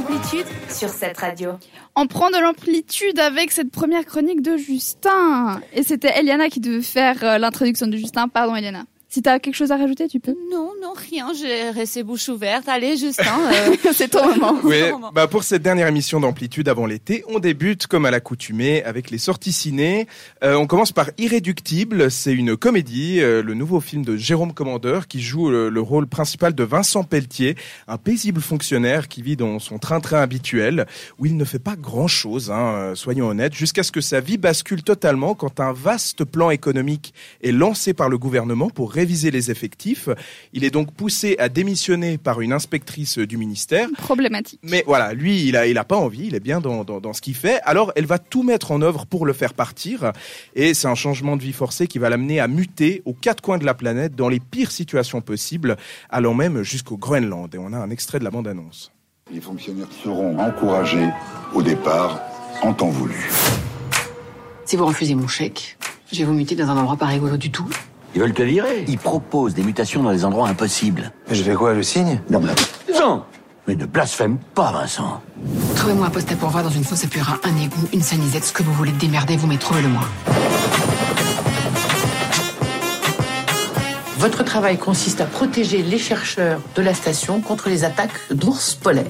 l'amplitude sur cette radio. On prend de l'amplitude avec cette première chronique de Justin. Et c'était Eliana qui devait faire euh, l'introduction de Justin. Pardon Eliana. Si t'as quelque chose à rajouter, tu peux. Non, non, rien. J'ai resté bouche ouverte. Allez, Justin, euh, c'est ton moment. Oui, bah pour cette dernière émission d'Amplitude avant l'été, on débute comme à l'accoutumée avec les sorties ciné. Euh, on commence par Irréductible. C'est une comédie, euh, le nouveau film de Jérôme Commandeur qui joue le, le, rôle principal de Vincent Pelletier, un paisible fonctionnaire qui vit dans son train-train habituel où il ne fait pas grand-chose, hein, soyons honnêtes, jusqu'à ce que sa vie bascule totalement quand un vaste plan économique est lancé par le gouvernement pour réviser les effectifs. Il est donc poussé à démissionner par une inspectrice du ministère. Problématique. Mais voilà, lui, il a, il a pas envie, il est bien dans, dans, dans ce qu'il fait. Alors, elle va tout mettre en œuvre pour le faire partir. Et c'est un changement de vie forcé qui va l'amener à muter aux quatre coins de la planète dans les pires situations possibles, allant même jusqu'au Groenland. Et on a un extrait de la bande-annonce. Les fonctionnaires seront encouragés au départ en temps voulu. Si vous refusez mon chèque, je vais vous muter dans un endroit pas rigolo du tout. Ils veulent te virer. Ils proposent des mutations dans des endroits impossibles. Mais je fais quoi, le signe? Non, mais... Non Mais ne blasphème pas, Vincent. Trouvez-moi un poste à pourvoir dans une fosse à purin, un égout, une sanisette, ce que vous voulez démerder, vous, mais trouvez-le moi. Votre travail consiste à protéger les chercheurs de la station contre les attaques d'ours polaires.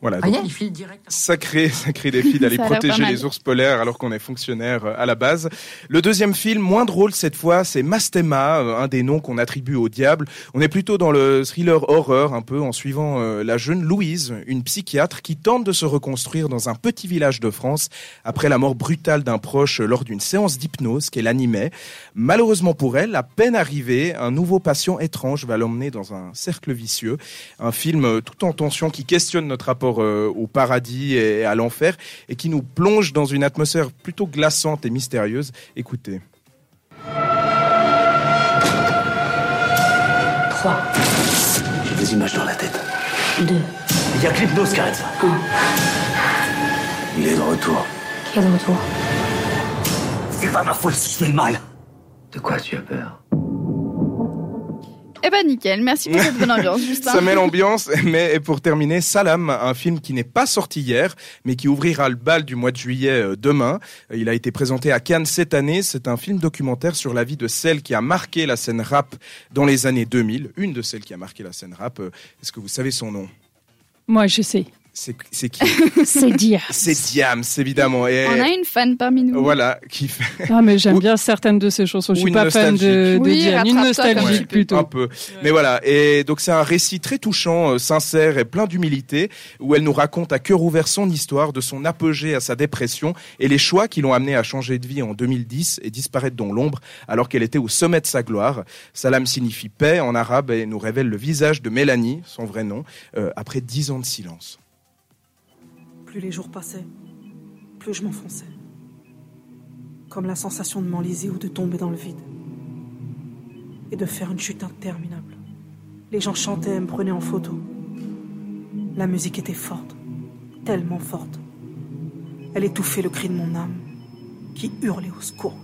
Voilà, Ah, donc, il file direct. sacré, sacré défi d'aller protéger les ours polaires alors qu'on est fonctionnaire euh, à la base. Le deuxième film, moins drôle cette fois, c'est Mastema, euh, un des noms qu'on attribue au diable. On est plutôt dans le thriller horreur un peu en suivant euh, la jeune Louise, une psychiatre qui tente de se reconstruire dans un petit village de France après la mort brutale d'un proche lors d'une séance d'hypnose qu'elle animait. Malheureusement pour elle, à peine arrivée, un nouveau patient étrange va l'emmener dans un cercle vicieux. Un film tout en tension qui questionne notre rapport euh, au paradis et à l'enfer et qui nous plonge dans une atmosphère plutôt glaçante et mystérieuse. Écoutez. 3, J'ai des images dans la tête. 2, Il y a que l'hypnose qui arrête ça. Il est de retour. qui est de retour? C'est pas ma faute si je fais le mal. De quoi tu as peur? Eh ben nickel, merci pour cette bonne ambiance, Justin. Ça met l'ambiance, mais et pour terminer, Salam, un film qui n'est pas sorti hier, mais qui ouvrira le bal du mois de juillet euh, demain. Euh, Il a été présenté à Cannes cette année. C'est un film documentaire sur la vie de celle qui a marqué la scène rap dans les années 2000. Une de celles qui a marqué la scène rap. Euh, Est-ce que vous savez son nom? Moi, je sais. C'est c'est qui C'est dire. C'est Diams, évidemment. Et On a une fan parmi nous. voilà, qui fait Ah, mais j'aime bien certaines de ces chansons. Je suis pas fan de, de Oui, Diane. Une nostalgie plutôt. un peu. Mais voilà, et donc c'est un récit très touchant, euh, sincère et plein d'humilité, où elle nous raconte à cœur ouvert son histoire, de son apogée à sa dépression, et les choix qui l'ont amenée à changer de vie en 2010 et disparaître dans l'ombre, alors qu'elle était au sommet de sa gloire. Salam signifie paix en arabe et nous révèle le visage de Mélanie, son vrai nom, euh, après dix ans de silence. Plus les jours passaient, plus je m'enfonçais. Comme la sensation de m'enliser ou de tomber dans le vide. Et de faire une chute interminable. Les gens chantaient et me prenaient en photo. La musique était forte, tellement forte. Elle étouffait le cri de mon âme, qui hurlait au secours.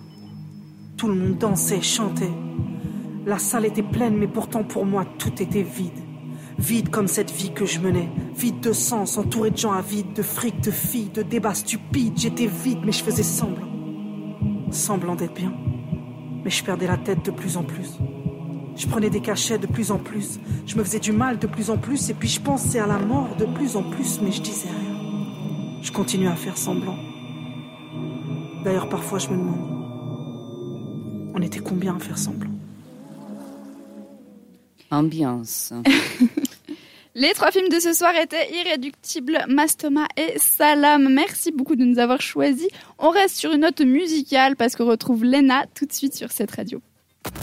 Tout le monde dansait, chantait. La salle était pleine, mais pourtant pour moi tout était vide. Vide comme cette vie que je menais. Vide de sens, entouré de gens avides, de fric, de filles, de débats stupides. J'étais vide, mais je faisais semblant. Semblant d'être bien. Mais je perdais la tête de plus en plus. Je prenais des cachets de plus en plus. Je me faisais du mal de plus en plus. Et puis je pensais à la mort de plus en plus, mais je disais rien. Je continuais à faire semblant. D'ailleurs, parfois, je me demande. On était combien à faire semblant? Ambiance. Les trois films de ce soir étaient Irréductible, Mastoma et Salam. Merci beaucoup de nous avoir choisis. On reste sur une note musicale parce qu'on retrouve Lena tout de suite sur cette radio.